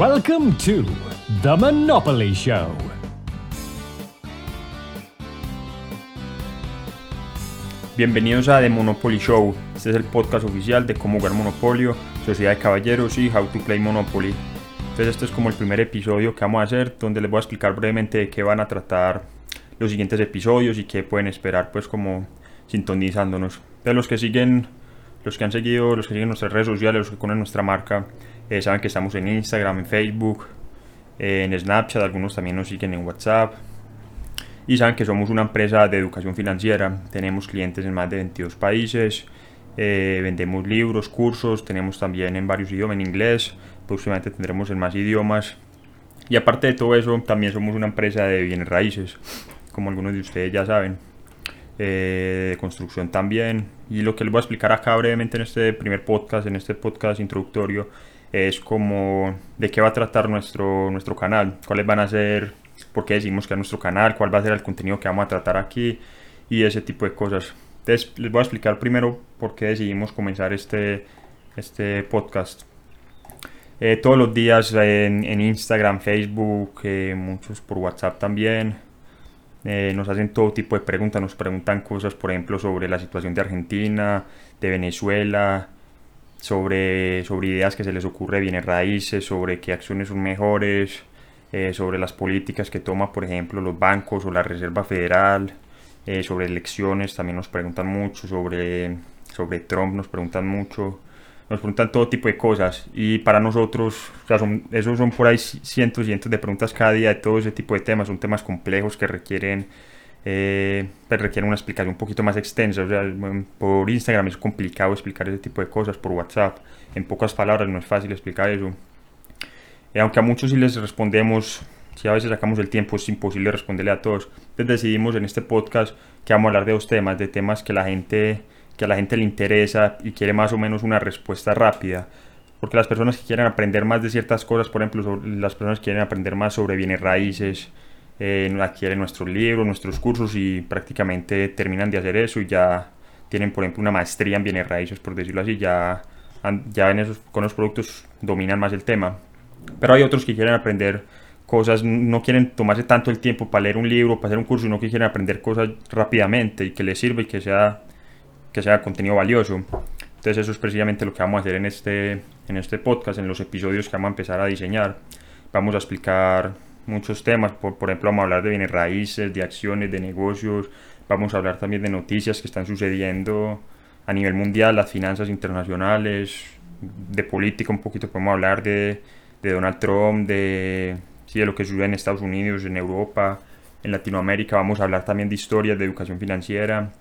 Welcome to The Monopoly Show. Bienvenidos a The Monopoly Show. Este es el podcast oficial de cómo jugar Monopolio, Sociedad de Caballeros y How to Play Monopoly. Entonces este es como el primer episodio que vamos a hacer donde les voy a explicar brevemente de qué van a tratar los siguientes episodios y qué pueden esperar pues como sintonizándonos. De los que siguen, los que han seguido, los que siguen nuestras redes sociales, los que conocen nuestra marca, eh, saben que estamos en Instagram, en Facebook, eh, en Snapchat, algunos también nos siguen en WhatsApp. Y saben que somos una empresa de educación financiera, tenemos clientes en más de 22 países, eh, vendemos libros, cursos, tenemos también en varios idiomas, en inglés, próximamente tendremos en más idiomas. Y aparte de todo eso, también somos una empresa de bienes raíces, como algunos de ustedes ya saben, de construcción también. Y lo que les voy a explicar acá brevemente en este primer podcast, en este podcast introductorio, es como de qué va a tratar nuestro, nuestro canal, cuáles van a ser por qué decimos que es nuestro canal, cuál va a ser el contenido que vamos a tratar aquí y ese tipo de cosas. Entonces les voy a explicar primero por qué decidimos comenzar este, este podcast. Eh, todos los días en, en Instagram, Facebook, eh, muchos por WhatsApp también. Eh, nos hacen todo tipo de preguntas, nos preguntan cosas, por ejemplo, sobre la situación de Argentina, de Venezuela, sobre, sobre ideas que se les ocurre bienes raíces, sobre qué acciones son mejores, eh, sobre las políticas que toma, por ejemplo, los bancos o la Reserva Federal, eh, sobre elecciones también nos preguntan mucho, sobre, sobre Trump nos preguntan mucho, nos preguntan todo tipo de cosas. Y para nosotros, o esos son por ahí cientos y cientos de preguntas cada día de todo ese tipo de temas, son temas complejos que requieren eh, pues requieren una explicación un poquito más extensa. O sea, por Instagram es complicado explicar ese tipo de cosas, por WhatsApp, en pocas palabras no es fácil explicar eso. Y aunque a muchos sí les respondemos, si a veces sacamos el tiempo, es imposible responderle a todos. Entonces decidimos en este podcast que vamos a hablar de dos temas, de temas que, la gente, que a la gente le interesa y quiere más o menos una respuesta rápida. Porque las personas que quieren aprender más de ciertas cosas, por ejemplo, las personas que quieren aprender más sobre bienes raíces, eh, adquieren nuestros libros, nuestros cursos y prácticamente terminan de hacer eso y ya tienen, por ejemplo, una maestría en bienes raíces, por decirlo así, ya, ya en esos, con los productos dominan más el tema. Pero hay otros que quieren aprender cosas, no quieren tomarse tanto el tiempo para leer un libro, para hacer un curso, sino que quieren aprender cosas rápidamente y que les sirva y que sea, que sea contenido valioso. Entonces eso es precisamente lo que vamos a hacer en este, en este podcast, en los episodios que vamos a empezar a diseñar. Vamos a explicar muchos temas, por, por ejemplo vamos a hablar de bienes raíces, de acciones, de negocios, vamos a hablar también de noticias que están sucediendo a nivel mundial, las finanzas internacionales, de política un poquito, podemos hablar de de Donald Trump, de, sí, de lo que sucede en Estados Unidos, en Europa, en Latinoamérica. Vamos a hablar también de historias de educación financiera,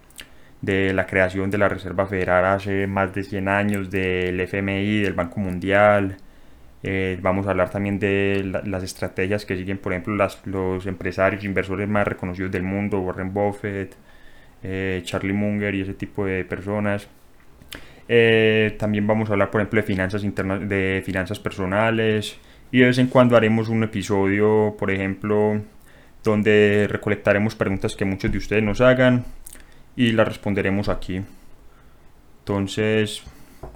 de la creación de la Reserva Federal hace más de 100 años, del FMI, del Banco Mundial. Eh, vamos a hablar también de las estrategias que siguen, por ejemplo, las, los empresarios, inversores más reconocidos del mundo, Warren Buffett, eh, Charlie Munger y ese tipo de personas. Eh, también vamos a hablar, por ejemplo, de finanzas, internas, de finanzas personales y de vez en cuando haremos un episodio, por ejemplo, donde recolectaremos preguntas que muchos de ustedes nos hagan y las responderemos aquí. Entonces,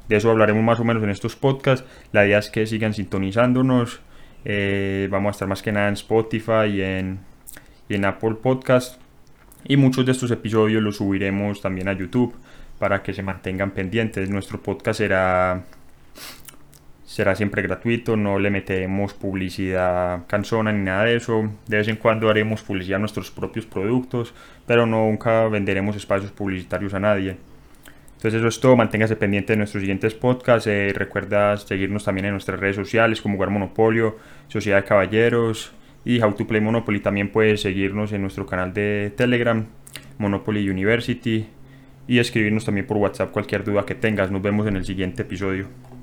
de eso hablaremos más o menos en estos podcasts. La idea es que sigan sintonizándonos. Eh, vamos a estar más que nada en Spotify y en, y en Apple Podcast. Y muchos de estos episodios los subiremos también a YouTube para que se mantengan pendientes. Nuestro podcast será, será siempre gratuito, no le metemos publicidad cansona ni nada de eso. De vez en cuando haremos publicidad a nuestros propios productos, pero nunca venderemos espacios publicitarios a nadie. Entonces eso es todo, manténgase pendiente de nuestros siguientes podcasts, eh, recuerda seguirnos también en nuestras redes sociales como Jugar Monopolio, Sociedad de Caballeros y How to Play Monopoly. También puedes seguirnos en nuestro canal de Telegram, Monopoly University y escribirnos también por WhatsApp cualquier duda que tengas. Nos vemos en el siguiente episodio.